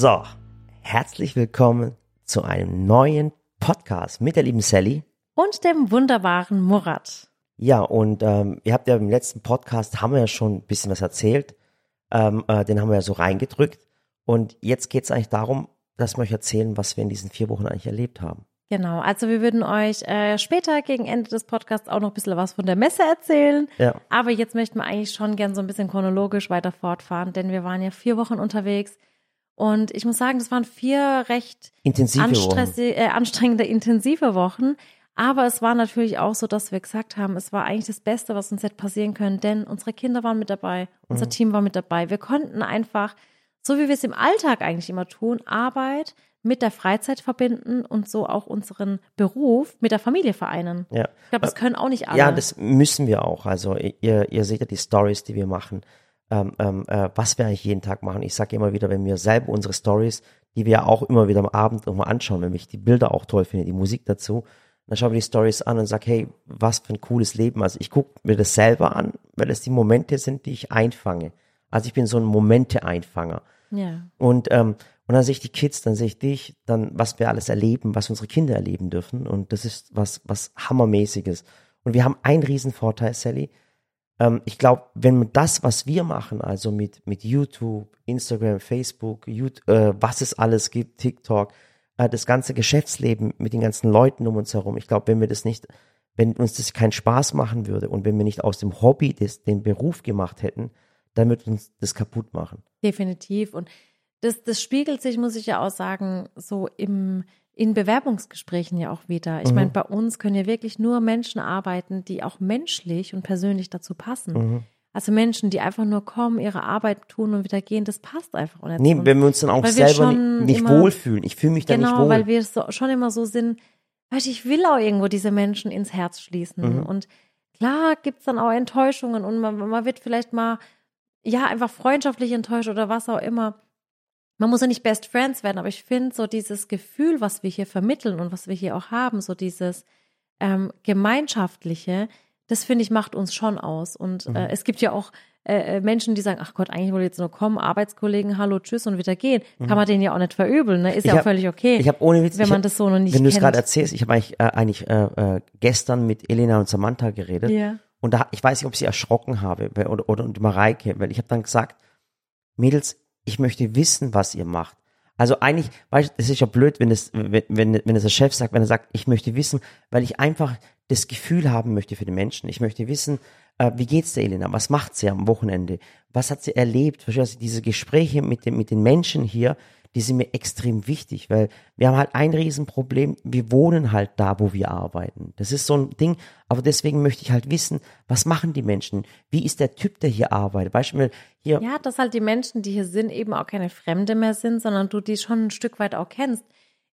So, herzlich willkommen zu einem neuen Podcast mit der lieben Sally. Und dem wunderbaren Murat. Ja, und ähm, ihr habt ja im letzten Podcast, haben wir ja schon ein bisschen was erzählt. Ähm, äh, den haben wir ja so reingedrückt. Und jetzt geht es eigentlich darum, dass wir euch erzählen, was wir in diesen vier Wochen eigentlich erlebt haben. Genau, also wir würden euch äh, später gegen Ende des Podcasts auch noch ein bisschen was von der Messe erzählen. Ja. Aber jetzt möchten wir eigentlich schon gern so ein bisschen chronologisch weiter fortfahren, denn wir waren ja vier Wochen unterwegs. Und ich muss sagen, das waren vier recht Intensive äh, anstrengende, intensive Wochen. Aber es war natürlich auch so, dass wir gesagt haben, es war eigentlich das Beste, was uns hätte passieren können, denn unsere Kinder waren mit dabei, unser Mhm. Team war mit dabei. Wir konnten einfach, so wie wir es im Alltag eigentlich immer tun, Arbeit mit der Freizeit verbinden und so auch unseren Beruf mit der Familie vereinen. Ja. Ich glaube, das können auch nicht alle. Ja, das müssen wir auch. Also ihr, ihr seht ja die Stories, die wir machen, ähm, ähm, äh, was wir eigentlich jeden Tag machen. Ich sage immer wieder, wenn wir selber unsere Stories, die wir ja auch immer wieder am Abend nochmal anschauen, wenn ich die Bilder auch toll finde, die Musik dazu, dann schauen wir die Stories an und sag, hey, was für ein cooles Leben. Also ich gucke mir das selber an, weil es die Momente sind, die ich einfange. Also ich bin so ein Momente-Einfanger. ja. Und, ähm, und dann sehe ich die Kids, dann sehe ich dich, dann was wir alles erleben, was unsere Kinder erleben dürfen. Und das ist was, was Hammermäßiges. Und wir haben einen Riesenvorteil, Sally. Ähm, ich glaube, wenn man das, was wir machen, also mit, mit YouTube, Instagram, Facebook, YouTube, äh, was es alles gibt, TikTok, äh, das ganze Geschäftsleben mit den ganzen Leuten um uns herum, ich glaube, wenn wir das nicht, wenn uns das keinen Spaß machen würde und wenn wir nicht aus dem Hobby das, den Beruf gemacht hätten, dann würde uns das kaputt machen. Definitiv. Und das, das spiegelt sich, muss ich ja auch sagen, so im, in Bewerbungsgesprächen ja auch wieder. Ich Mhm. meine, bei uns können ja wirklich nur Menschen arbeiten, die auch menschlich und persönlich dazu passen. Mhm. Also Menschen, die einfach nur kommen, ihre Arbeit tun und wieder gehen, das passt einfach nicht. Nee, Und wenn wir uns dann auch selber nicht, nicht immer- wohlfühlen. Ich fühle mich da nicht genau, wohl. weil wir so, schon immer so sind, weißt, du, ich will auch irgendwo diese Menschen ins Herz schließen. Mhm. Und klar gibt's dann auch Enttäuschungen und man, man wird vielleicht mal, ja, einfach freundschaftlich enttäuscht oder was auch immer. Man muss ja nicht Best Friends werden, aber ich finde so dieses Gefühl, was wir hier vermitteln und was wir hier auch haben, so dieses ähm, gemeinschaftliche, das finde ich macht uns schon aus. Und Mhm. äh, es gibt ja auch äh, äh, Menschen, die sagen, ach Gott, eigentlich wollte ich jetzt nur kommen, Arbeitskollegen, hallo, tschüss und wieder gehen. Kann man denen ja auch nicht verübeln, ne? Ist Mhm. Ich ja auch hab- völlig okay. ich habe ohne Witz, wenn man hab- das so noch nicht wenn du es gerade erzählst, ich habe eigentlich, äh, eigentlich äh, äh, gestern mit Elena und Samantha geredet. Ja. Und da, ich weiß nicht, ob ich sie erschrocken habe oder, oder und Mareike, weil ich habe dann gesagt, Mädels, ich möchte wissen, was ihr macht. Also eigentlich, weißt du, es ist ja blöd, wenn es, wenn, wenn, wenn es der Chef sagt, wenn er sagt, ich möchte wissen, weil ich einfach das Gefühl haben möchte für die Menschen. Ich möchte wissen, äh, wie geht's der Elena? Was macht sie am Wochenende? Was hat sie erlebt? Verstehst du, diese Gespräche mit den, mit den Menschen hier, die sind mir extrem wichtig, weil wir haben halt ein Riesenproblem. Wir wohnen halt da, wo wir arbeiten. Das ist so ein Ding. Aber deswegen möchte ich halt wissen, was machen die Menschen? Wie ist der Typ, der hier arbeitet? Beispiel hier, Ja, dass halt die Menschen, die hier sind, eben auch keine Fremde mehr sind, sondern du die schon ein Stück weit auch kennst.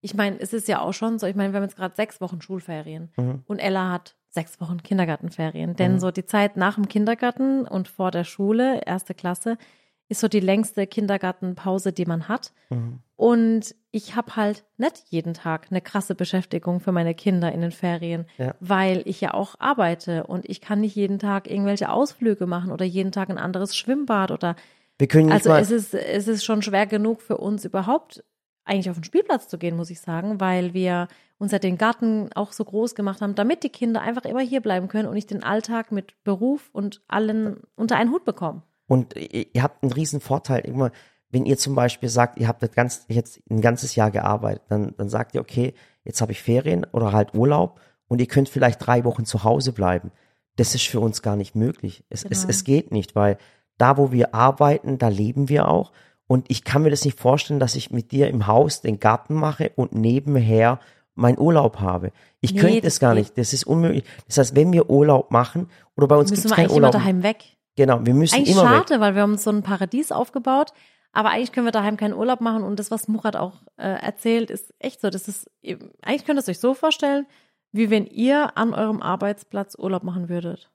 Ich meine, es ist ja auch schon so, ich meine, wir haben jetzt gerade sechs Wochen Schulferien Mhm. und Ella hat sechs Wochen Kindergartenferien. Denn so die Zeit nach dem Kindergarten und vor der Schule, erste Klasse, ist so die längste Kindergartenpause, die man hat. Mhm. Und ich habe halt nicht jeden Tag eine krasse Beschäftigung für meine Kinder in den Ferien, Ja. weil ich ja auch arbeite und ich kann nicht jeden Tag irgendwelche Ausflüge machen oder jeden Tag ein anderes Schwimmbad oder wir können also es ist es ist schon schwer genug für uns überhaupt eigentlich auf den Spielplatz zu gehen, muss ich sagen, weil wir uns ja den Garten auch so groß gemacht haben, damit die Kinder einfach immer hier bleiben können und nicht den Alltag mit Beruf und allen unter einen Hut bekommen. Und ihr habt einen riesen Vorteil. Immer, wenn ihr zum Beispiel sagt, ihr habt das ganz, jetzt ein ganzes Jahr gearbeitet, dann, dann sagt ihr, okay, jetzt habe ich Ferien oder halt Urlaub und ihr könnt vielleicht drei Wochen zu Hause bleiben. Das ist für uns gar nicht möglich. Es, es, Genau. es geht nicht, weil da, wo wir arbeiten, da leben wir auch. Und ich kann mir das nicht vorstellen, dass ich mit dir im Haus den Garten mache und nebenher meinen Urlaub habe. Ich Nee, könnte das es gar geht. nicht. Das ist unmöglich. Das heißt, wenn wir Urlaub machen, oder bei uns gibt Müssen es wir keinen eigentlich immer Urlaub. daheim weg. Genau, wir müssen Eigentlich immer weg. schade, weil wir haben so ein Paradies aufgebaut, aber eigentlich können wir daheim keinen Urlaub machen und das, was Murat auch äh, erzählt, ist echt so. Das ist eigentlich könnt ihr es euch so vorstellen, wie wenn ihr an eurem Arbeitsplatz Urlaub machen würdet.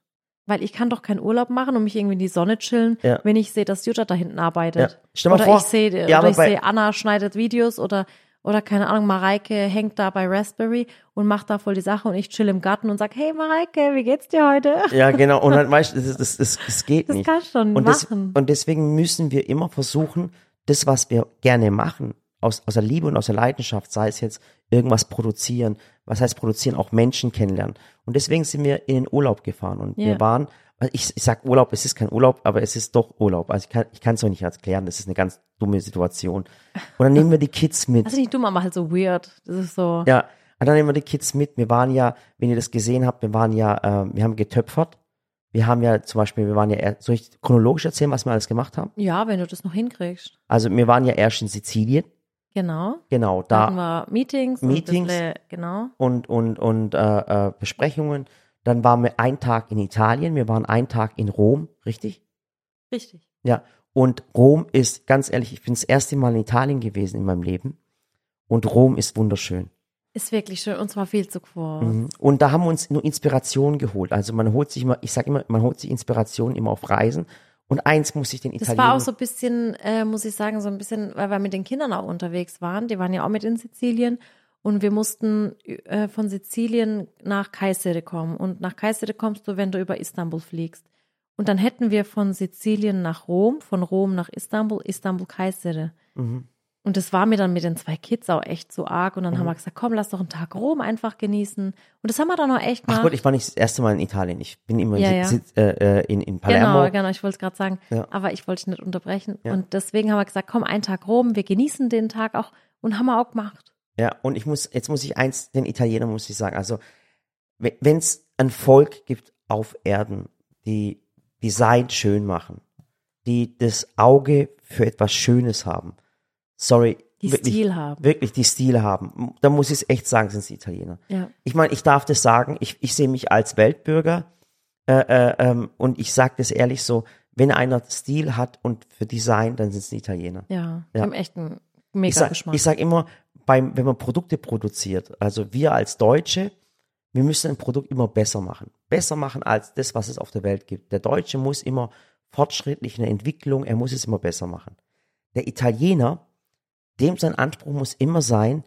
Weil ich kann doch keinen Urlaub machen und mich irgendwie in die Sonne chillen, Ja. wenn ich sehe, dass Jutta da hinten arbeitet. Ja. Stell mal oder vor- ich sehe, Ja, oder ich sehe, Anna schneidet Videos oder oder keine Ahnung, Mareike hängt da bei Raspberry und macht da voll die Sache und ich chill im Garten und sag, hey Mareike, wie geht's dir heute? Ja, genau. Und dann weißt du, das, das, das, das geht Das nicht. kannst du schon und, das, machen. und deswegen müssen wir immer versuchen, das, was wir gerne machen, aus, aus der Liebe und aus der Leidenschaft, sei es jetzt irgendwas produzieren, was heißt produzieren, auch Menschen kennenlernen. Und deswegen sind wir in den Urlaub gefahren und Ja. wir waren, ich, ich sag Urlaub, es ist kein Urlaub, aber es ist doch Urlaub. Also ich kann ich kann es auch nicht erklären, das ist eine ganz dumme Situation. Und dann nehmen wir die Kids mit. Also nicht dumm, aber halt so weird. Das ist so. Ja, und dann nehmen wir die Kids mit. Wir waren ja, wenn ihr das gesehen habt, wir waren ja, äh, wir haben getöpfert. Wir haben ja zum Beispiel, wir waren ja, eher- soll ich chronologisch erzählen, was wir alles gemacht haben? Ja, wenn du das noch hinkriegst. Also wir waren ja erst in Sizilien, Genau. genau, Da hatten wir Meetings. Meetings. Und bisschen, genau. und und und äh, äh, Besprechungen. Dann waren wir einen Tag in Italien, wir waren einen Tag in Rom, richtig? Richtig. Ja. Und Rom ist, ganz ehrlich, ich bin das erste Mal in Italien gewesen in meinem Leben. Und Rom ist wunderschön. Ist wirklich schön und zwar viel zu kurz. Mhm. Und da haben wir uns nur Inspiration geholt. Also man holt sich immer, ich sage immer, man holt sich Inspiration immer auf Reisen. Und eins muss ich den Das Italienern. war auch so ein bisschen, äh, muss ich sagen, so ein bisschen, weil wir mit den Kindern auch unterwegs waren. Die waren ja auch mit in Sizilien. Und wir mussten äh, von Sizilien nach Kayseri kommen. Und nach Kayseri kommst du, wenn du über Istanbul fliegst. Und dann hätten wir von Sizilien nach Rom, von Rom nach Istanbul, Istanbul Kayseri. Mhm. Und das war mir dann mit den zwei Kids auch echt so arg. Und dann haben wir gesagt, komm, lass doch einen Tag Rom einfach genießen. Und das haben wir dann auch echt Ach mal. Gott, ich war nicht das erste Mal in Italien. Ich bin immer Ja, in, ja. Äh, äh, in, in Palermo. Genau, genau, ich wollte es gerade sagen. Ja. Aber ich wollte dich nicht unterbrechen. Und deswegen haben wir gesagt, komm, einen Tag Rom, wir genießen den Tag auch und haben wir auch gemacht. Ja, und ich muss, jetzt muss ich eins, den Italienern muss ich sagen, also wenn es ein Volk gibt auf Erden, die Design schön machen, die das Auge für etwas Schönes haben, sorry, Die wirklich, Stil haben. wirklich die Stile haben, da muss ich es echt sagen, sind es Italiener. Ja. Ich meine, ich darf das sagen, ich, ich sehe mich als Weltbürger äh, äh, ähm, und ich sage das ehrlich so, wenn einer Stil hat und für Design, dann sind es Italiener. Ja, Ja. haben echt einen Ich mega sag, Geschmack. ich sag immer, beim, wenn man Produkte produziert, also wir als Deutsche, wir müssen ein Produkt immer besser machen. Besser machen als das, was es auf der Welt gibt. Der Deutsche muss immer fortschrittlich in der Entwicklung, er muss es immer besser machen. Der Italiener, dem sein Anspruch muss immer sein,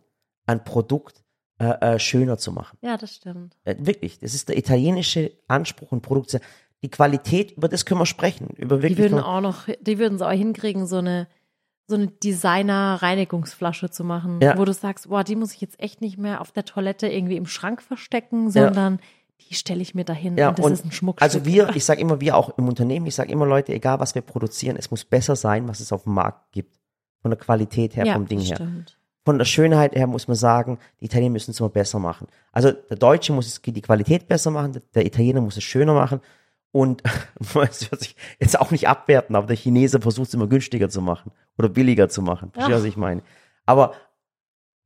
ein Produkt äh, äh, schöner zu machen. ja, das stimmt. Äh, wirklich, das ist der italienische Anspruch und Produkt. Die Qualität, über das können wir sprechen. Über Die wirklich würden nur- auch noch, die würden es auch hinkriegen, so eine, so eine Designer-Reinigungsflasche zu machen, Ja. wo du sagst, boah, die muss ich jetzt echt nicht mehr auf der Toilette irgendwie im Schrank verstecken, sondern die stelle ich mir dahin Ja, und das ist ein Schmuckstück. Also wir, ich sage immer, wir auch im Unternehmen, ich sage immer, Leute, egal was wir produzieren, es muss besser sein, was es auf dem Markt gibt. Von der Qualität her, ja, vom Ding her. stimmt. Von der Schönheit her muss man sagen, die Italiener müssen es immer besser machen. Also der Deutsche muss es die Qualität besser machen, der Italiener muss es schöner machen. Und jetzt auch nicht abwerten, aber der Chinese versucht es immer günstiger zu machen oder billiger zu machen. Verstehst du, was ich meine? Aber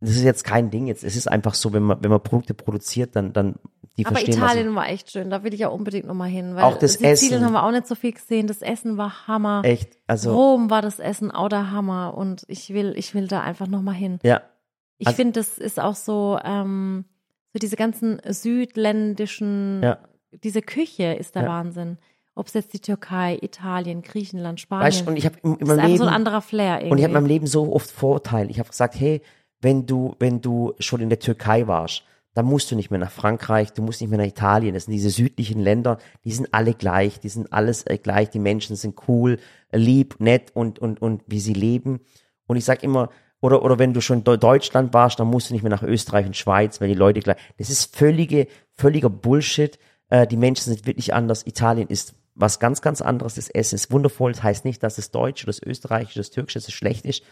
das ist jetzt kein Ding jetzt. Es ist einfach so, wenn man, wenn man Produkte produziert, dann, dann die Aber verstehen, Italien war echt schön, da will ich ja unbedingt nochmal hin. Weil Auch das Sizilien Essen. haben wir auch nicht so viel gesehen, das Essen war Hammer. echt, also, Rom war das Essen auch der Hammer und ich will, ich will da einfach nochmal hin. ja, Ich Also- finde, das ist auch so, ähm, so diese ganzen südländischen, Ja. Diese Küche ist der Ja. Wahnsinn. Ob es jetzt die Türkei, Italien, Griechenland, Spanien. weißt und ich habe in, in ist meinem einfach Leben, so ein anderer Flair irgendwie. und ich habe in meinem Leben so oft Vorurteile. Ich habe gesagt, hey, wenn du, wenn du schon in der Türkei warst, dann musst du nicht mehr nach Frankreich, du musst nicht mehr nach Italien. Das sind diese südlichen Länder, die sind alle gleich, die sind alles äh, gleich, die Menschen sind cool, äh, lieb, nett und, und, und wie sie leben. Und ich sag immer, oder, oder wenn du schon in Deutschland warst, dann musst du nicht mehr nach Österreich und Schweiz, weil die Leute gleich. Das ist völlige, völliger Bullshit. Äh, die Menschen sind wirklich anders. Italien ist was ganz, ganz anderes. Das Essen ist wundervoll. Das heißt nicht, dass das Deutsche, das Österreichische, das Türkische das schlecht ist.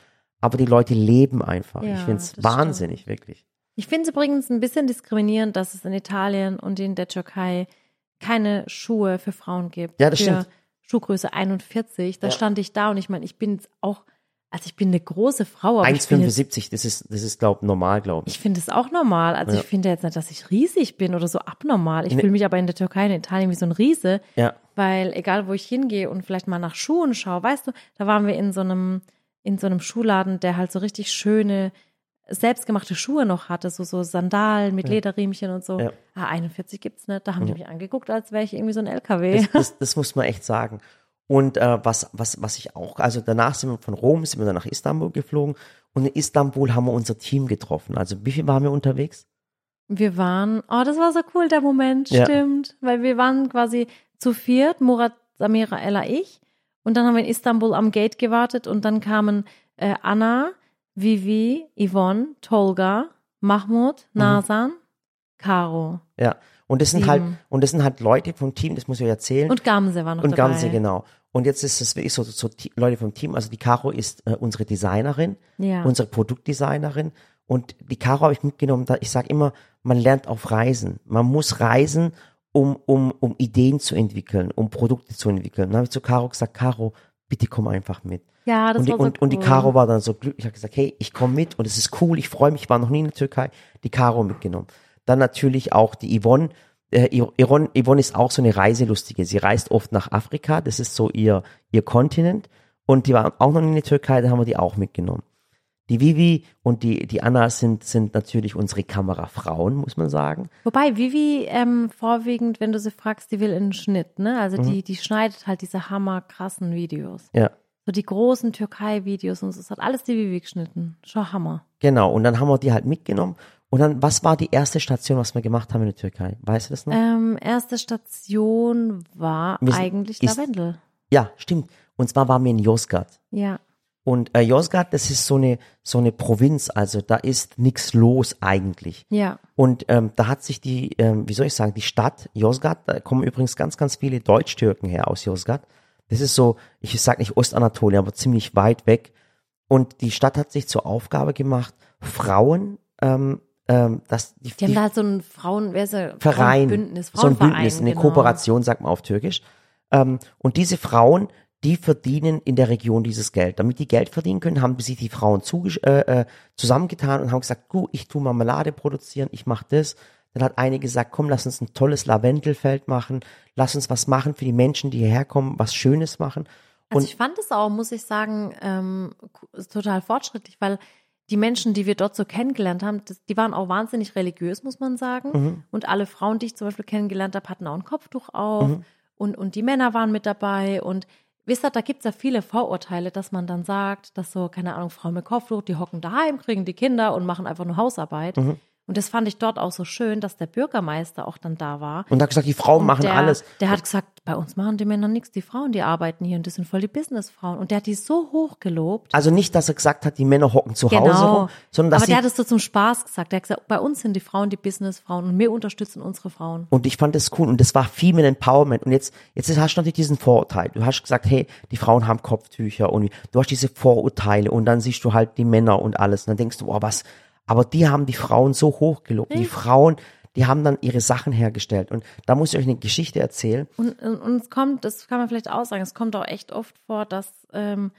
Aber die Leute leben einfach. Ja, ich find's das wahnsinnig, wirklich. Ich finde es übrigens ein bisschen diskriminierend, dass es in Italien und in der Türkei keine Schuhe für Frauen gibt. Ja, das für stimmt. Schuhgröße 41. Da Ja. stand ich da und ich meine, ich bin jetzt auch, also ich bin eine große Frau, aber ich bin jetzt 1,75, das ist, das ist, glaub, normal, glaube ich. Ich finde es auch normal. Also Ja. ich finde jetzt nicht, dass ich riesig bin oder so abnormal. Ich Nee. fühle mich aber in der Türkei und in Italien wie so ein Riese, Ja, weil egal wo ich hingehe und vielleicht mal nach Schuhen schaue, weißt du, da waren wir in so einem in so einem Schuhladen, der halt so richtig schöne selbstgemachte Schuhe noch hatte, so so Sandalen mit Lederriemchen und so. Ja. Ah, 41 gibt's nicht. Da haben die mich angeguckt, als wäre ich irgendwie so ein LKW. das, das, das muss man echt sagen. Und äh, was, was, was ich auch, also danach sind wir von Rom, sind wir dann nach Istanbul geflogen und in Istanbul haben wir unser Team getroffen. Also wie viel waren wir unterwegs? Wir waren, oh, das war so cool, der Moment, Ja. stimmt. Weil wir waren quasi zu viert, Murat, Samira, Ella, ich. Und dann haben wir in Istanbul am Gate gewartet und dann kamen äh, Anna, Vivi, Yvonne, Tolga, Mahmoud, Mhm. Nasan, Caro Ja. Und das sind Sieben. halt, und das sind halt Leute vom Team, das muss ich euch erzählen. und Gamse war noch Und dabei. Gamse, genau. Und jetzt ist es wirklich so, so Ti- Leute vom Team. Also die Caro ist äh, unsere Designerin, Ja. unsere Produktdesignerin. Und die Caro habe ich mitgenommen. Da, ich sage immer, man lernt auf Reisen. Man muss reisen, um, um, um Ideen zu entwickeln, um Produkte zu entwickeln. Dann habe ich zu Caro gesagt, Caro, bitte komm einfach mit. Ja, das und, die, war so und, und die cool. Caro war dann so glücklich, ich habe gesagt, hey, ich komme mit und es ist cool, ich freue mich, ich war noch nie in der Türkei, die Caro mitgenommen. Dann natürlich auch die Yvonne, äh, Yvonne, Yvonne ist auch so eine Reiselustige, sie reist oft nach Afrika, das ist so ihr, ihr Kontinent und die war auch noch in der Türkei, da haben wir die auch mitgenommen. Die Vivi und die, die Anna sind, sind natürlich unsere Kamerafrauen, muss man sagen. Wobei Vivi ähm, vorwiegend, wenn du sie fragst, die will in den Schnitt, ne? Also Mhm. die, die schneidet halt diese hammerkrassen Videos. Ja. So die großen Türkei-Videos und so. Das hat alles die Vivi geschnitten. Schon Hammer. Genau, und dann haben wir die halt mitgenommen. Und dann, was war die erste Station, was wir gemacht haben in der Türkei? Weißt du das noch? Ähm, erste Station war sind- eigentlich ist- Lavendel. Ja, stimmt. Und zwar waren wir in Yozgat. Ja. Und äh, Yozgat, das ist so eine so eine Provinz, also da ist nix los eigentlich. Ja. Und ähm, da hat sich die, ähm, wie soll ich sagen, die Stadt Yozgat, da kommen übrigens ganz, ganz viele Deutsch-Türken her aus Yozgat. Das ist so, ich sag nicht Ostanatolien, aber ziemlich weit weg. Und die Stadt hat sich zur Aufgabe gemacht, Frauen, ähm, ähm, dass die, Die haben da halt so ein Frauen, wer ist der? Verein, Frauenbündnis, so ein Bündnis, eine genau. Kooperation, sagt man auf Türkisch. Ähm, und diese Frauen, die verdienen in der Region dieses Geld. Damit die Geld verdienen können, haben sich die Frauen äh, äh, zusammengetan und haben gesagt, du, ich tu Marmelade produzieren, ich mach das. Dann hat eine gesagt, komm, lass uns ein tolles Lavendelfeld machen, lass uns was machen für die Menschen, die hierher kommen, was Schönes machen. Also Und- ich fand es auch, muss ich sagen, ähm, total fortschrittlich, weil die Menschen, die wir dort so kennengelernt haben, das, die waren auch wahnsinnig religiös, muss man sagen. Mhm. Und alle Frauen, die ich zum Beispiel kennengelernt habe, hatten auch ein Kopftuch auf Mhm. und, und die Männer waren mit dabei. Und wisst ihr, da gibt es ja viele Vorurteile, dass man dann sagt, dass so, keine Ahnung, Frauen mit Kopftuch, die hocken daheim, kriegen die Kinder und machen einfach nur Hausarbeit. Mhm. Und das fand ich dort auch so schön, dass der Bürgermeister auch dann da war. Und hat gesagt, die Frauen Und machen der, alles. Der hat gesagt, bei uns machen die Männer nichts, die Frauen, die arbeiten hier und das sind voll die Businessfrauen. Und der hat die so hoch gelobt. Also nicht, dass er gesagt hat, die Männer hocken zu Hause Genau. rum, sondern dass Aber der hat es so zum Spaß gesagt. Der hat gesagt, bei uns sind die Frauen die Businessfrauen und wir unterstützen unsere Frauen. Und ich fand das cool und das war Female Empowerment. Und jetzt, jetzt hast du natürlich diesen Vorurteil. Du hast gesagt, hey, die Frauen haben Kopftücher und du hast diese Vorurteile und dann siehst du halt die Männer und alles. Und dann denkst du, oh, was? Aber die haben die Frauen so hochgelobt. Die Frauen, die haben dann ihre Sachen hergestellt. Und da muss ich euch eine Geschichte erzählen. Und, und, und es kommt, das kann man vielleicht auch sagen, es kommt auch echt oft vor, dass, ähm,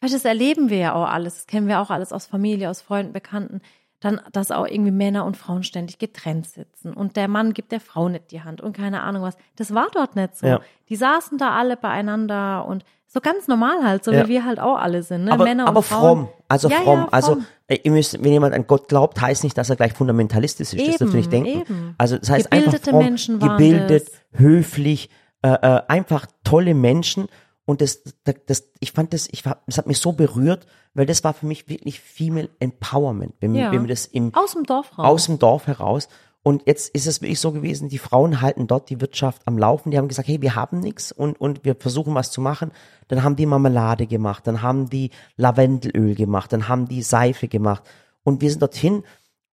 weißt du, das erleben wir ja auch alles, das kennen wir auch alles aus Familie, aus Freunden, Bekannten, dann, dass auch irgendwie Männer und Frauen ständig getrennt sitzen und der Mann gibt der Frau nicht die Hand und keine Ahnung was. Das war dort nicht so. Ja. Die saßen da alle beieinander und so ganz normal halt, so Ja. wie wir halt auch alle sind, ne? Aber, Männer und aber Frauen. fromm, also Ja, fromm. Also fromm. äh, ihr müsst, wenn jemand an Gott glaubt, heißt nicht, dass er gleich fundamentalistisch ist. das Eben, dürft ihr nicht denken. eben. Also das heißt Gebildete einfach Menschen waren gebildet, das. höflich, äh, äh, einfach tolle Menschen. Und das, das, das, ich fand das, ich das hat mich so berührt, weil das war für mich wirklich Female Empowerment, wenn, Ja. wenn wir das im, Aus dem Dorf raus. aus dem Dorf heraus. Und jetzt ist es wirklich so gewesen, die Frauen halten dort die Wirtschaft am Laufen. Die haben gesagt, hey, wir haben nichts und, und wir versuchen was zu machen. Dann haben die Marmelade gemacht, dann haben die Lavendelöl gemacht, dann haben die Seife gemacht. Und wir sind dorthin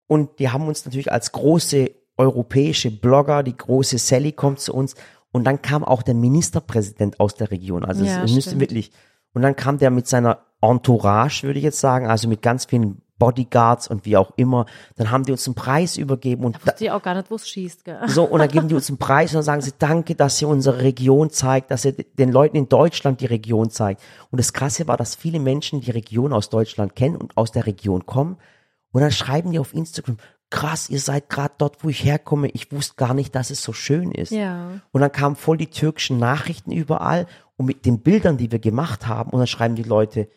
und die haben uns natürlich als große europäische Blogger, die große Sally kommt zu uns. Und dann kam auch der Ministerpräsident aus der Region. Also Ja, es müsste wirklich. Und dann kam der mit seiner Entourage, würde ich jetzt sagen, also mit ganz vielen Bodyguards und wie auch immer. Dann haben die uns einen Preis übergeben und da, ich auch gar nicht, wo es schießt, gell? so, und dann geben die uns einen Preis und dann sagen sie, danke, dass ihr unsere Region zeigt, dass ihr den Leuten in Deutschland die Region zeigt. Und das Krasse war, dass viele Menschen die Region aus Deutschland kennen und aus der Region kommen. Und dann schreiben die auf Instagram, krass, ihr seid gerade dort, wo ich herkomme. Ich wusste gar nicht, dass es so schön ist. Ja. Und dann kamen voll die türkischen Nachrichten überall und mit den Bildern, die wir gemacht haben. Und dann schreiben die Leute,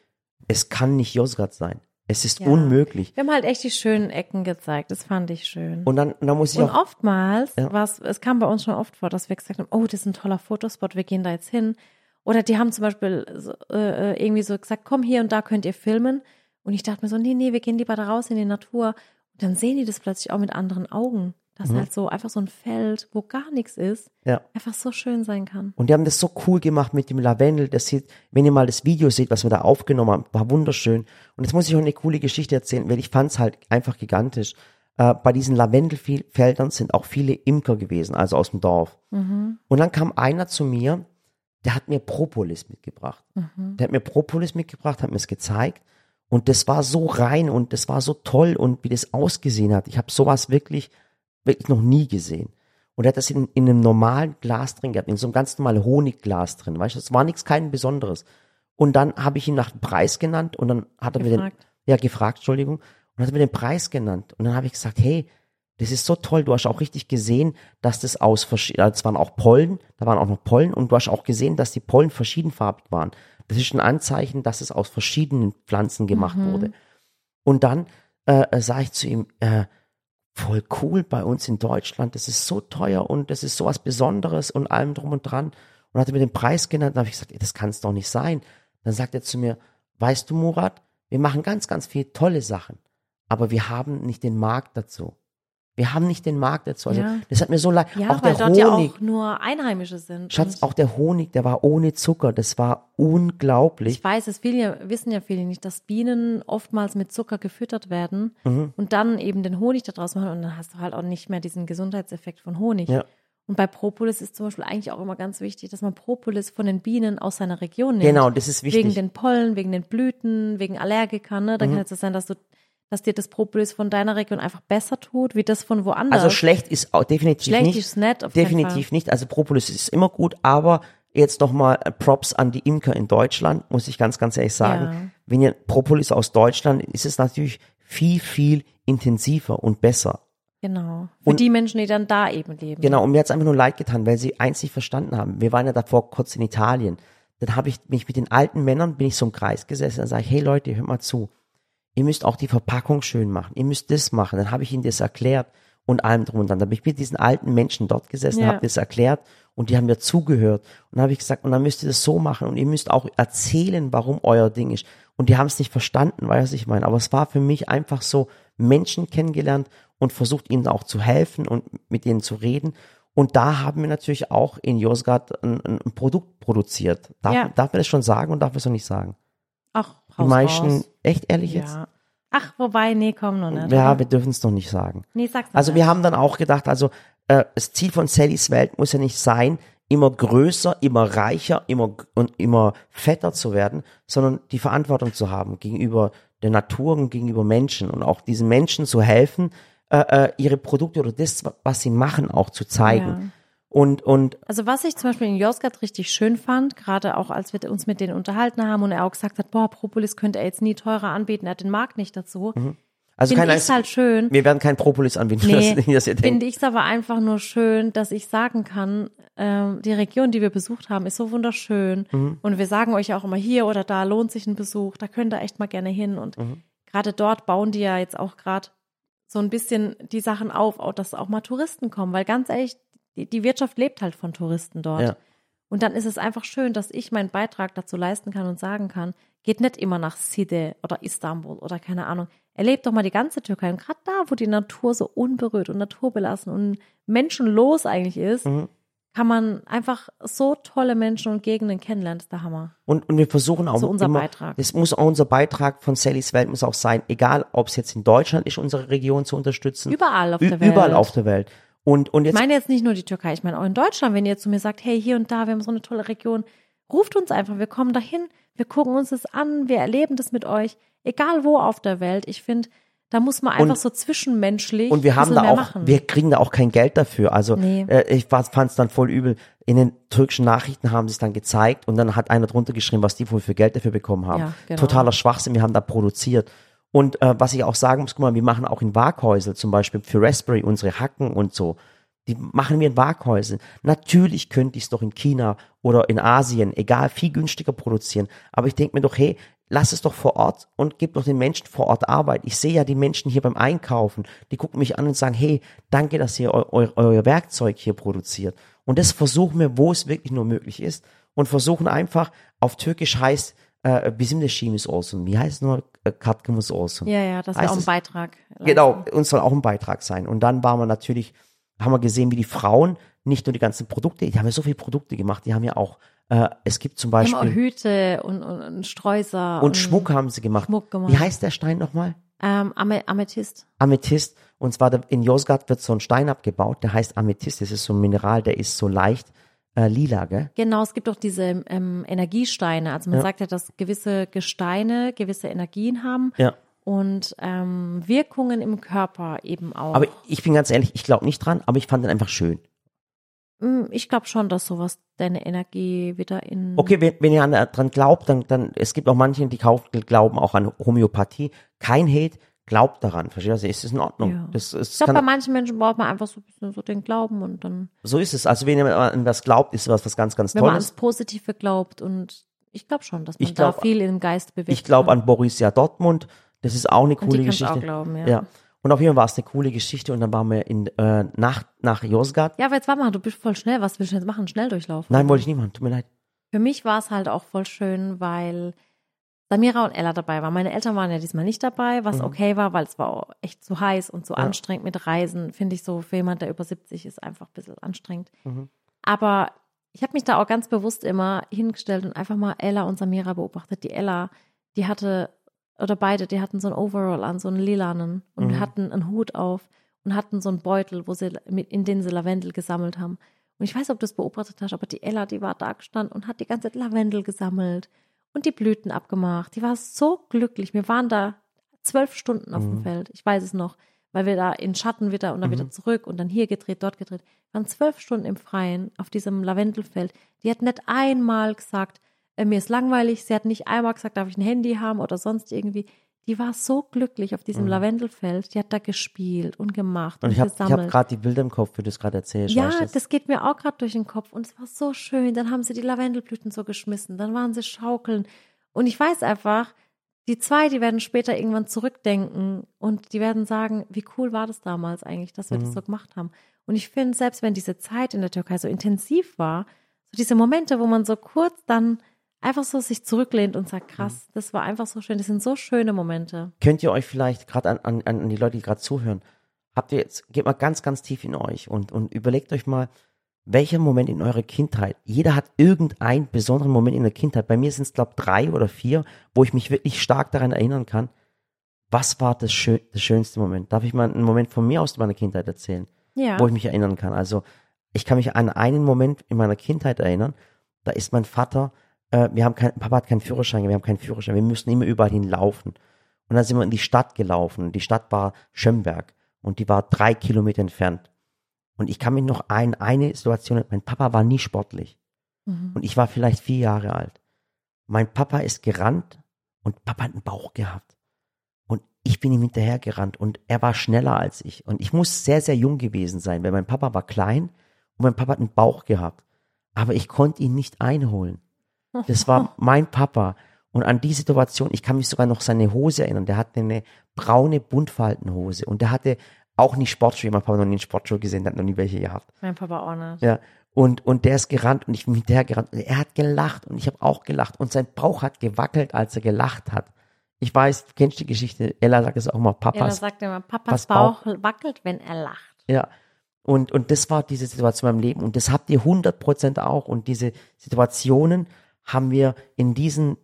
es kann nicht Yozgat sein. Es ist Ja. unmöglich. Wir haben halt echt die schönen Ecken gezeigt. Das fand ich schön. Und dann, und dann muss ich Und auch, oftmals Ja. es kam bei uns schon oft vor, dass wir gesagt haben, oh, das ist ein toller Fotospot, wir gehen da jetzt hin. Oder die haben zum Beispiel so, äh, irgendwie so gesagt, komm hier und da könnt ihr filmen. Und ich dachte mir so, nee, nee, wir gehen lieber da raus in die Natur. Und dann sehen die das plötzlich auch mit anderen Augen. Dass halt so einfach so ein Feld, wo gar nichts ist, Ja. einfach so schön sein kann. Und die haben das so cool gemacht mit dem Lavendel. Das sieht, wenn ihr mal das Video seht, was wir da aufgenommen haben, war wunderschön. Und jetzt muss ich auch eine coole Geschichte erzählen, weil ich fand es halt einfach gigantisch. Äh, bei diesen Lavendelfeldern sind auch viele Imker gewesen, also aus dem Dorf. Und dann kam einer zu mir, der hat mir Propolis mitgebracht. Der hat mir Propolis mitgebracht, hat mir es gezeigt. Und das war so rein und das war so toll und wie das ausgesehen hat. Ich habe sowas wirklich, wirklich noch nie gesehen. Und er hat das in, in einem normalen Glas drin gehabt, in so einem ganz normalen Honigglas drin. Weißt du, das war nichts, kein Besonderes. Und dann habe ich ihn nach dem Preis genannt und dann hat er mir den, ja, gefragt, Entschuldigung, und hat mir den Preis genannt. Und dann habe ich gesagt, hey, das ist so toll, du hast auch richtig gesehen, dass das aus verschiedenen, es waren auch Pollen, da waren auch noch Pollen und du hast auch gesehen, dass die Pollen verschiedenfarbig waren. Das ist ein Anzeichen, dass es aus verschiedenen Pflanzen gemacht wurde. Und dann äh, äh, sage ich zu ihm, äh, voll cool bei uns in Deutschland, das ist so teuer und das ist sowas Besonderes und allem drum und dran. Und hat er mir den Preis genannt, dann habe ich gesagt, ey, das kann es doch nicht sein. Dann sagt er zu mir, weißt du, Murat, wir machen ganz, ganz viele tolle Sachen, aber wir haben nicht den Markt dazu. Wir haben nicht den Markt dazu. Also Ja. das hat mir so leid. Ja, auch weil der dort Honig, ja auch nur Einheimische sind. Schatz, auch der Honig, der war ohne Zucker. Das war unglaublich. ich weiß, es viele, wissen ja viele nicht, dass Bienen oftmals mit Zucker gefüttert werden Mhm. und dann eben den Honig daraus machen und dann hast du halt auch nicht mehr diesen Gesundheitseffekt von Honig. Ja. Und bei Propolis ist zum Beispiel eigentlich auch immer ganz wichtig, dass man Propolis von den Bienen aus seiner Region nimmt. Genau, das ist wichtig. Mhm. Wegen den Pollen, wegen den Blüten, wegen Allergikern. Ne? Dann kann es ja sein, dass du dass dir das Propolis von deiner Region einfach besser tut, wie das von woanders. Also schlecht ist auch definitiv Schlecht nicht. ist nett, auf jeden definitiv nicht. Also Propolis ist immer gut, aber jetzt nochmal Props an die Imker in Deutschland, muss ich ganz, ganz ehrlich sagen. Ja. Wenn ihr Propolis aus Deutschland, ist es natürlich viel, viel intensiver und besser. Genau. Für Und- die Menschen, die dann da eben leben. Genau, und mir hat's einfach nur leid getan, weil sie eins nicht verstanden haben. Wir waren ja davor kurz in Italien. Dann habe ich mich mit den alten Männern, bin ich so im Kreis gesessen, dann sage ich, hey Leute, hört mal zu. Ihr müsst auch die Verpackung schön machen. Ihr müsst das machen. Dann habe ich ihnen das erklärt und allem drum und dran. Dann bin ich mit diesen alten Menschen dort gesessen, Ja. habe das erklärt und die haben mir zugehört. Und dann habe ich gesagt, und dann müsst ihr das so machen und ihr müsst auch erzählen, warum euer Ding ist. Und die haben es nicht verstanden, was ich meine. Aber es war für mich einfach so Menschen kennengelernt und versucht ihnen auch zu helfen und mit denen zu reden. Und da haben wir natürlich auch in Josgard ein, ein, ein Produkt produziert. Darf, Ja. darf man das schon sagen und darf man es noch nicht sagen? Ach, Die raus, meisten, raus. echt ehrlich jetzt? Ja. Ach, wobei, nee, komm noch nicht. Ja, oder? wir dürfen es noch nicht sagen. nee, sag's noch Also nicht. wir haben dann auch gedacht, also äh, das Ziel von Sallys Welt muss ja nicht sein, immer größer, immer reicher, immer und immer fetter zu werden, sondern die Verantwortung zu haben gegenüber der Natur und gegenüber Menschen und auch diesen Menschen zu helfen, äh, äh, ihre Produkte oder das, was sie machen, auch zu zeigen. Ja. Und und Also was ich zum Beispiel in Josgard richtig schön fand, gerade auch als wir uns mit denen unterhalten haben und er auch gesagt hat, boah, Propolis könnte er jetzt nie teurer anbieten, er hat den Markt nicht dazu. also Finde ich halt schön. wir werden kein Propolis anbieten, Nee, ihr denkt. finde ich es aber einfach nur schön, dass ich sagen kann, ähm, die Region, die wir besucht haben, ist so wunderschön. Mhm. Und wir sagen euch auch immer hier oder da lohnt sich ein Besuch, da könnt ihr echt mal gerne hin. Und Mhm. gerade dort bauen die ja jetzt auch gerade so ein bisschen die Sachen auf, auch, dass auch mal Touristen kommen, weil ganz ehrlich, die, die Wirtschaft lebt halt von Touristen dort. Ja. Und dann ist es einfach schön, dass ich meinen Beitrag dazu leisten kann und sagen kann, geht nicht immer nach Side oder Istanbul oder keine Ahnung. Erlebt doch mal die ganze Türkei. Und gerade da, wo die Natur so unberührt und naturbelassen und menschenlos eigentlich ist, Mhm. kann man einfach so tolle Menschen und Gegenden kennenlernen. Das ist der Hammer. Und, und wir versuchen auch So unser immer, Beitrag. das muss auch unser Beitrag von Sallys Welt muss auch sein, egal ob es jetzt in Deutschland ist, unsere Region zu unterstützen. Überall auf der Welt. Überall auf der Welt. Und, und Ich jetzt, meine jetzt nicht nur die Türkei, ich meine auch in Deutschland, wenn ihr zu mir sagt, hey, hier und da, wir haben so eine tolle Region, ruft uns einfach, wir kommen dahin, wir gucken uns das an, wir erleben das mit euch, egal wo auf der Welt. Ich finde, da muss man einfach Und- so zwischenmenschlich und wir haben da auch, machen. wir kriegen da auch kein Geld dafür. Also Nee. äh, ich fand es dann voll übel. In den türkischen Nachrichten haben sie es dann gezeigt und dann hat einer drunter geschrieben, was die wohl für Geld dafür bekommen haben. Ja, genau. Totaler Schwachsinn, wir haben da produziert. Und äh, was ich auch sagen muss, guck mal, wir machen auch in Waghäusel zum Beispiel für Raspberry unsere Hacken und so. Die machen wir in Waghäusel. Natürlich könnte ich es doch in China oder in Asien, egal, viel günstiger produzieren. Aber ich denke mir doch, hey, lass es doch vor Ort und gib doch den Menschen vor Ort Arbeit. Ich sehe ja die Menschen hier beim Einkaufen, die gucken mich an und sagen, hey, danke, dass ihr eu eu euer Werkzeug hier produziert. Und das versuchen wir, wo es wirklich nur möglich ist und versuchen einfach, auf Türkisch heißt, äh, bizim de şeyimiz olsun. Wie heißt es nur? Äh, Katke muss awesome. Ja, ja, das Heißt wäre auch ein Beitrag. Genau, uns soll auch ein Beitrag sein. Und dann waren wir natürlich, haben wir gesehen, wie die Frauen nicht nur die ganzen Produkte, die haben ja so viele Produkte gemacht, die haben ja auch, äh, es gibt zum Wir haben auch Beispiel, Hüte und, und, und Sträußer. und Schmuck haben sie gemacht. Schmuck gemacht. Wie heißt der Stein nochmal? Ähm, Ame Amethyst. Amethyst. Und zwar in Josgard wird so ein Stein abgebaut, der heißt Amethyst. Das ist so ein Mineral, der ist so leicht äh, lila, gell? Genau, es gibt auch diese ähm, Energiesteine. Also man Ja. sagt ja, dass gewisse Gesteine gewisse Energien haben Ja. und ähm, Wirkungen im Körper eben auch. Aber ich bin ganz ehrlich, ich glaube nicht dran, aber ich fand den einfach schön. Mm, ich glaube schon, dass sowas deine Energie wieder in. Okay, wenn, wenn ihr an, dran glaubt, dann, dann, es gibt auch manche, die kauf, glauben auch an Homöopathie. Kein Hate, glaubt daran. Verstehst du? Es ist in Ordnung. Ja. Das, ich ist, glaube, bei manchen Menschen braucht man einfach so ein bisschen so den Glauben und dann, so ist es. Also wenn ihr an was glaubt, ist was, was ganz, ganz wenn man ans Tolles. Positive glaubt und ich glaube schon, dass man Ich glaub- da viel im Geist bewegt. Ich glaube an Borussia Dortmund. Das ist auch eine und die coole du auch Geschichte. glauben, ja. Ja. Und auf jeden Fall war es eine coole Geschichte und dann waren wir in, äh, nach, nach Josgard. Ja, aber jetzt warte mal, du bist voll schnell. Was willst du jetzt machen? Schnell durchlaufen? Nein, wollte ich nicht machen, tut mir leid. Für mich war es halt auch voll schön, weil Samira und Ella dabei waren. Meine Eltern waren ja diesmal nicht dabei, was Mhm. okay war, weil es war auch echt zu heiß und zu Ja. anstrengend mit Reisen. Finde ich so für jemand, der über 70 ist, einfach ein bisschen anstrengend. Mhm. Aber ich habe mich da auch ganz bewusst immer hingestellt und einfach mal Ella und Samira beobachtet. Die Ella, die hatte, oder beide, die hatten so ein Overall an, so einen lilanen und Mhm. hatten einen Hut auf und hatten so einen Beutel, wo sie, in den sie Lavendel gesammelt haben. Und ich weiß, ob du es beobachtet hast, aber die Ella, die war da gestanden und hat die ganze Zeit Lavendel gesammelt und die Blüten abgemacht. Die war so glücklich. Wir waren da zwölf Stunden auf dem Mhm. Feld. Ich weiß es noch, weil wir da in Schatten wieder und dann Mhm. wieder zurück und dann hier gedreht, dort gedreht. Wir waren zwölf Stunden im Freien auf diesem Lavendelfeld. Die hat nicht einmal gesagt, äh, mir ist langweilig. Sie hat nicht einmal gesagt, darf ich ein Handy haben oder sonst irgendwie. Die war so glücklich auf diesem Mhm. Lavendelfeld. Die hat da gespielt und gemacht und, Und ich habe ich hab gesammelt. gerade die Bilder im Kopf, wie du es gerade erzählst. Ja, du? das geht mir auch gerade durch den Kopf und es war so schön. Dann haben sie die Lavendelblüten so geschmissen, dann waren sie schaukeln und ich weiß einfach, die zwei, die werden später irgendwann zurückdenken und die werden sagen, wie cool war das damals eigentlich, dass wir Mhm. das so gemacht haben. Und ich finde, selbst wenn diese Zeit in der Türkei so intensiv war, so diese Momente, wo man so kurz dann einfach so sich zurücklehnt und sagt, krass, das war einfach so schön. Das sind so schöne Momente. könnt ihr euch vielleicht gerade an, an, an die Leute, die gerade zuhören, habt ihr jetzt, geht mal ganz, ganz tief in euch und, und überlegt euch mal, welcher Moment in eurer Kindheit, jeder hat irgendeinen besonderen Moment in der Kindheit, bei mir sind es glaube drei oder vier, wo ich mich wirklich stark daran erinnern kann, was war das, schön, das schönste Moment? Darf ich mal einen Moment von mir aus meiner Kindheit erzählen? Ja. wo ich mich erinnern kann. Also ich kann mich an einen Moment in meiner Kindheit erinnern, da ist mein Vater, äh, wir haben kein, Papa hat keinen Führerschein, wir haben keinen Führerschein, wir müssen immer überall hinlaufen. Und dann sind wir in die Stadt gelaufen. Die Stadt war Schömberg und die war drei Kilometer entfernt. Und ich kann mich noch an eine Situation, mein Papa war nie sportlich Mhm. und ich war vielleicht vier Jahre alt. Mein Papa ist gerannt und Papa hat einen Bauch gehabt. Und ich bin ihm hinterher gerannt und er war schneller als ich. Und ich muss sehr, sehr jung gewesen sein, weil mein Papa war klein und mein Papa hat einen Bauch gehabt. Aber ich konnte ihn nicht einholen. Das war mein Papa. Und an die Situation, ich kann mich sogar noch seine Hose erinnern. Der hatte eine braune Buntfaltenhose und der hatte auch nicht Sportschuhe. Mein Papa hat noch nie einen Sportschuh gesehen, der hat noch nie welche gehabt. Mein Papa auch nicht. Ja. Und, und der ist gerannt und ich bin hinterher gerannt. Und er hat gelacht und ich habe auch gelacht. Und sein Bauch hat gewackelt, als er gelacht hat. Ich weiß, du kennst die Geschichte. Ella sagt es auch mal, Ella Papas. sagt immer, Papas Papas Bauch. Bauch wackelt, wenn er lacht. Ja. Und, und das war diese Situation in meinem Leben. Und das habt ihr 100% auch. Und diese Situationen haben wir in diesen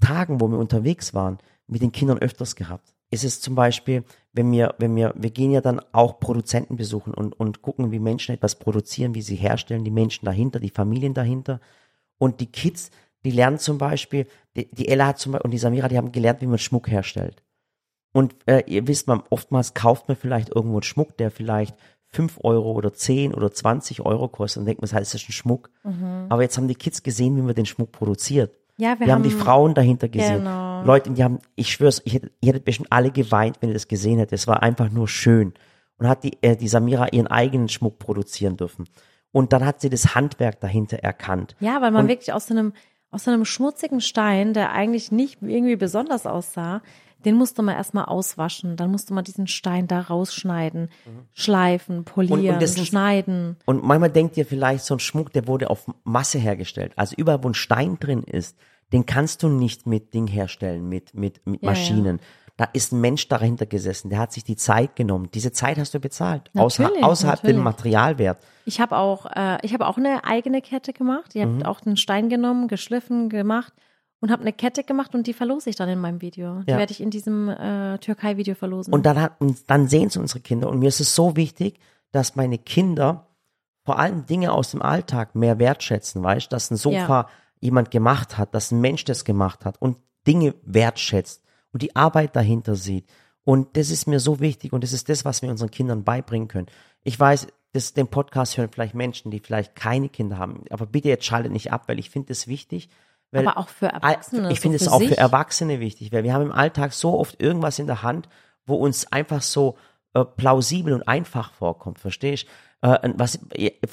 Tagen, wo wir unterwegs waren, mit den Kindern öfters gehabt. Es ist zum Beispiel, wenn wir, wenn wir, wir gehen ja dann auch Produzenten besuchen und, und gucken, wie Menschen etwas produzieren, wie sie herstellen, die Menschen dahinter, die Familien dahinter. Und die Kids, die lernen zum Beispiel, die, die Ella hat zum Beispiel und die Samira, die haben gelernt, wie man Schmuck herstellt. Und äh, ihr wisst, man, oftmals kauft man vielleicht irgendwo einen Schmuck, der vielleicht 5 Euro oder 10 oder 20 Euro kostet und denkt man, das ist ein Schmuck. Aber jetzt haben die Kids gesehen, wie man den Schmuck produziert. Ja, wir, Wir haben die Frauen dahinter gesehen. Genau. Leute, die haben, ich schwör's, ich hätte, ihr hättet bestimmt alle geweint, wenn ihr das gesehen hättet. Es war einfach nur schön. Und hat die, äh, die Samira ihren eigenen Schmuck produzieren dürfen. Und dann hat sie das Handwerk dahinter erkannt. Ja, weil man Und- wirklich aus so einem, aus so einem schmutzigen Stein, der eigentlich nicht irgendwie besonders aussah, den musste man erstmal auswaschen. Dann musste man diesen Stein da rausschneiden, schleifen, polieren, das ist- schneiden. Und manchmal denkt ihr vielleicht, so ein Schmuck, der wurde auf Masse hergestellt. Also überall, wo ein Stein drin ist, den kannst du nicht mit Ding herstellen, mit, mit, mit Ja, Maschinen. Da ist ein Mensch dahinter gesessen, der hat sich die Zeit genommen. Diese Zeit hast du bezahlt, Natürlich, außerhalb natürlich. dem Materialwert. Ich habe auch, äh, ich habe auch eine eigene Kette gemacht. Ich habe Mhm. auch einen Stein genommen, geschliffen, gemacht und habe eine Kette gemacht und die verlose ich dann in meinem Video. Die Ja. werde ich in diesem äh, Türkei-Video verlosen. Und dann, hat, und dann sehen es unsere Kinder. Und mir ist es so wichtig, dass meine Kinder vor allem Dinge aus dem Alltag mehr wertschätzen, weißt, dass ein Sofa jemand gemacht hat, dass ein Mensch das gemacht hat und Dinge wertschätzt und die Arbeit dahinter sieht. Und das ist mir so wichtig und das ist das, was wir unseren Kindern beibringen können. Ich weiß, das, den Podcast hören vielleicht Menschen, die vielleicht keine Kinder haben, aber bitte jetzt schaltet nicht ab, weil ich finde das wichtig. Weil Aber auch für Erwachsene. ich finde so es auch sich. für Erwachsene wichtig, weil wir haben im Alltag so oft irgendwas in der Hand, wo uns einfach so äh, plausibel und einfach vorkommt, verstehst? Äh, ein- was,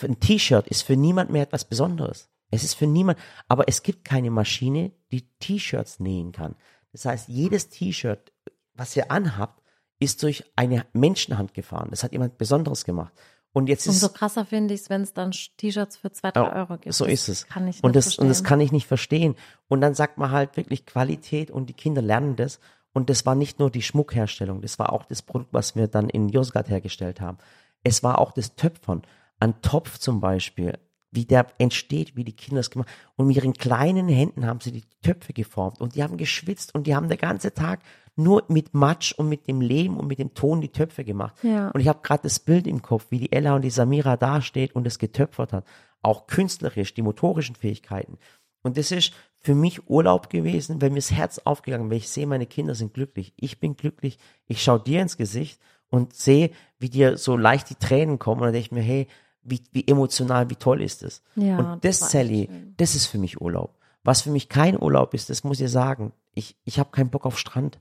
ein T-Shirt ist für niemand mehr etwas Besonderes. Es ist für niemand, aber es gibt keine Maschine, die T-Shirts nähen kann. Das heißt, jedes T-Shirt, was ihr anhabt, ist durch eine Menschenhand gefahren. Das hat jemand Besonderes gemacht. Und jetzt ist Umso krasser finde ich es, wenn es dann T-Shirts für zwei, drei Euro gibt. So ist es. Kann ich und nicht das und das verstehen. kann ich nicht verstehen. Und dann sagt man halt wirklich Qualität und die Kinder lernen das. Und das war nicht nur die Schmuckherstellung, das war auch das Produkt, was wir dann in Josgard hergestellt haben. Es war auch das Töpfern. Ein Topf zum Beispiel, wie der entsteht, wie die Kinder es gemacht Und mit ihren kleinen Händen haben sie die Töpfe geformt und die haben geschwitzt und die haben den ganzen Tag nur mit Matsch und mit dem Lehm und mit dem Ton die Töpfe gemacht. Ja. Und ich habe gerade das Bild im Kopf, wie die Ella und die Samira dasteht und es getöpfert hat. Auch künstlerisch, die motorischen Fähigkeiten. Und das ist für mich Urlaub gewesen, weil mir das Herz aufgegangen, weil ich sehe, meine Kinder sind glücklich. Ich bin glücklich. Ich schaue dir ins Gesicht und sehe, wie dir so leicht die Tränen kommen. Und dann denke ich mir, hey, wie, wie emotional, wie toll ist das? Ja, und das das, Sally, schön. das ist für mich Urlaub. Was für mich kein Urlaub ist, das muss ich sagen. Ich, ich habe keinen Bock auf Strand.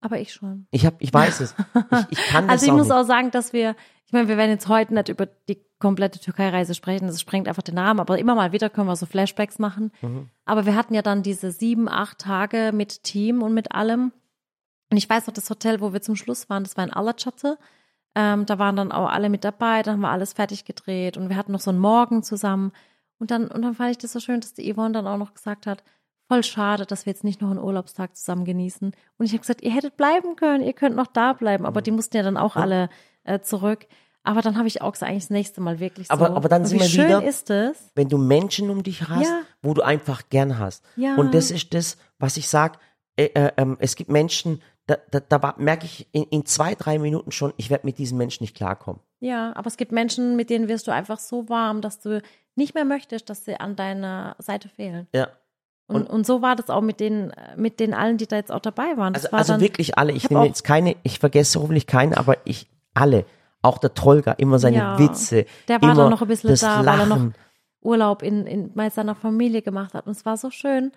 Aber ich schon. Ich hab, ich weiß es. Ich, ich kann das Also ich auch muss nicht. auch sagen, dass wir, ich meine, wir werden jetzt heute nicht über die komplette Türkei-Reise sprechen, das sprengt einfach den Rahmen, aber immer mal wieder können wir so Flashbacks machen. Mhm. Aber wir hatten ja dann diese sieben, acht Tage mit Team und mit allem. Und ich weiß noch, das Hotel, wo wir zum Schluss waren, das war in Alaçatı. Ähm, da waren dann auch alle mit dabei, dann haben wir alles fertig gedreht und wir hatten noch so einen Morgen zusammen. Und dann, und dann fand ich das so schön, dass die Yvonne dann auch noch gesagt hat, voll schade, dass wir jetzt nicht noch einen Urlaubstag zusammen genießen. Und ich habe gesagt, ihr hättet bleiben können, ihr könnt noch da bleiben. Aber die mussten ja dann auch alle äh, zurück. Aber dann habe ich auch gesagt, eigentlich das nächste Mal wirklich so. Aber- aber dann sind wie wir schön wieder- ist es? wenn du Menschen um dich hast, Ja. wo du einfach gern hast. Ja. Und das ist das, was ich sag. Äh, äh, ähm, es gibt Menschen, da, da, da war- merke ich in, in zwei, drei Minuten schon, ich werde mit diesen Menschen nicht klarkommen. Ja, aber es gibt Menschen, mit denen wirst du einfach so warm, dass du nicht mehr möchtest, dass sie an deiner Seite fehlen. Ja. Und, Und- und, so war das auch mit den, mit den allen, die da jetzt auch dabei waren. Das Also, war also dann, wirklich alle. Ich hab nehme jetzt keine, ich vergesse hoffentlich keinen, aber ich alle. Auch der Tolga, immer seine Ja. Witze. Der war dann noch ein bisschen das da, weil er noch Lachen. Urlaub in, in bei seiner Familie gemacht hat. Und es war so schön.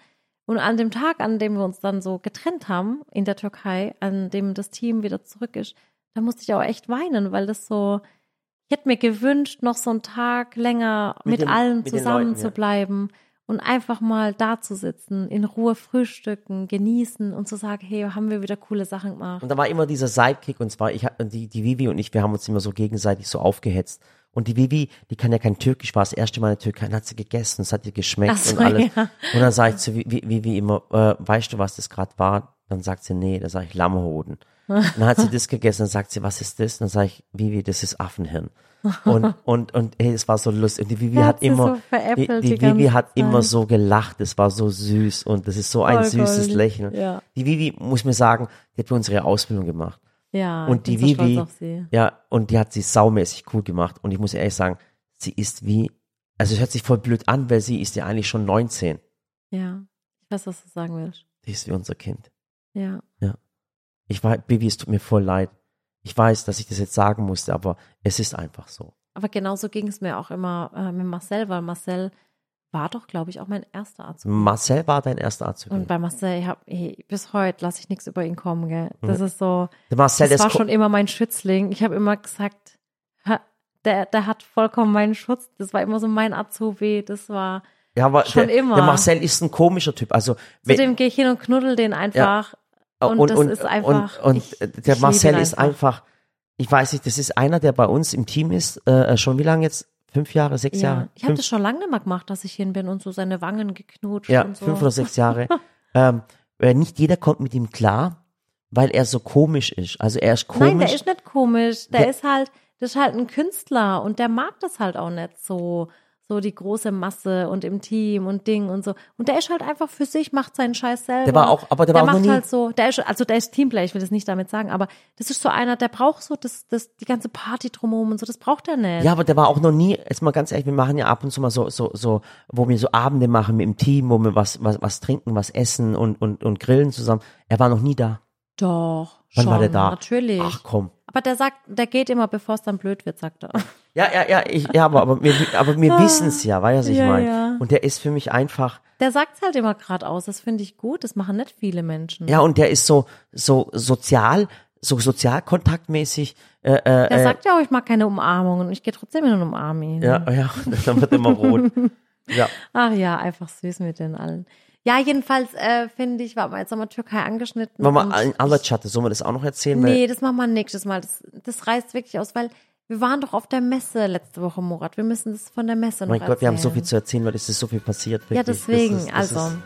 Und an dem Tag, an dem wir uns dann so getrennt haben in der Türkei, an dem das Team wieder zurück ist, da musste ich auch echt weinen, weil das so, ich hätte mir gewünscht, noch so einen Tag länger Mit mit, den- allen mit zusammen Leuten, zu ja. bleiben und einfach mal da zu sitzen, in Ruhe frühstücken, genießen und zu sagen, hey, haben wir wieder coole Sachen gemacht. Und da war immer dieser Sidekick und zwar, ich die, die Vivi und ich, wir haben uns immer so gegenseitig so aufgehetzt. Und die Vivi, die kann ja kein Türkisch, war das erste Mal in der Türkei, dann hat sie gegessen, es hat ihr geschmeckt so, und alles. ja. Und dann sage ich zu Vivi, immer, äh, weißt du, was das gerade war? Dann sagt sie, nee, dann sage ich Lammhoden. dann hat sie das gegessen, dann sagt sie, was ist das? Dann sage ich, Vivi, das ist Affenhirn. Und, und, und hey, es war so lustig. Und die Vivi Ja, hat immer, so die, die die Vivi hat immer Zeit. so gelacht, es war so süß und das ist so ein Voll süßes goldig, Lächeln. ja. Die Vivi, muss mir sagen, die hat bei uns ihre Ausbildung gemacht. Ja, Und die so Vivi, sie. ja, und die hat sie saumäßig cool gemacht. Und ich muss ehrlich sagen, sie ist wie, also es hört sich voll blöd an, weil sie ist ja eigentlich schon 19. Ja, ich weiß, was du sagen willst. Die ist wie unser Kind. Ja. Ich weiß, Bibi, es tut mir voll leid. Ich weiß, dass ich das jetzt sagen musste, aber es ist einfach so. Aber genauso ging es mir auch immer äh, mit Marcel, weil Marcel war doch, glaube ich, auch mein erster Arzt. Marcel war dein erster Azubi. Und bei Marcel, ich hab, hey, bis heute lasse ich nichts über ihn kommen, gell? Das ist so, Der Marcel, das war schon immer mein Schützling. Ich habe immer gesagt, der, der hat vollkommen meinen Schutz. Das war immer so mein Azubi. Das war, ja, aber schon der, immer. Der Marcel ist ein komischer Typ. Also, wenn- zu dem gehe ich hin und knuddel den einfach. Und, das ist einfach. Und, und ich, ich der liebe Marcel ist einfach, ich weiß nicht, das ist einer, der bei uns im Team ist, äh, schon wie lange jetzt? Fünf Jahre, sechs Ja. Jahre. Ich habe das schon lange mehr gemacht, dass ich hin bin und so seine Wangen geknutscht ja, und so. fünf oder sechs Jahre. ähm, äh, nicht jeder kommt mit ihm klar, weil er so komisch ist. Also er ist komisch. Nein, der ist nicht komisch. Der, Der- ist halt, das ist halt ein Künstler und der mag das halt auch nicht so. So die große Masse und im Team und Ding und so. Und der ist halt einfach für sich, macht seinen Scheiß selber. Der war auch- aber der war auch noch macht halt so, der ist, also der ist Teamplayer, ich will das nicht damit sagen, aber das ist so einer, der braucht so das, das, die ganze Party drumherum und so, das braucht er nicht. Ja, aber der war auch noch nie, jetzt mal ganz ehrlich, wir machen ja ab und zu mal so, so, so, wo wir so Abende machen mit dem Team, wo wir was, was, was trinken, was essen und, und, und grillen zusammen. Er war noch nie da. Doch. Wann schon, war der da? Natürlich. Ach komm. Aber der sagt, der geht immer, bevor es dann blöd wird, sagt er. Ja, ja, ja, ich, ja, aber, aber wir, aber wir wissen es ja, weißt du, was ich Ah. Ja, meine? ja. Und der ist für mich einfach, Der sagt's halt immer geradeaus. Das finde ich gut. Das machen nicht viele Menschen. ja, und der ist so, so sozial, so sozialkontaktmäßig, äh, äh, Der äh, sagt ja auch, ich mag keine Umarmungen. Und ich gehe trotzdem und umarme ihn. ja, ja, dann wird immer rot. Ja. Ach ja, einfach süß mit den allen. Ja, jedenfalls äh, finde ich, war mal jetzt haben wir Türkei angeschnitten. Mama, und ein Alatschatte, sollen wir das auch noch erzählen? Nee, das machen wir nächstes Mal. Das, das reißt wirklich aus, weil wir waren doch auf der Messe letzte Woche, Murat. Wir müssen das von der Messe noch Mein Gott, wir haben so erzählen. viel zu erzählen, weil es ist so viel passiert. Ja, wirklich. Das deswegen, ist- das also, ist-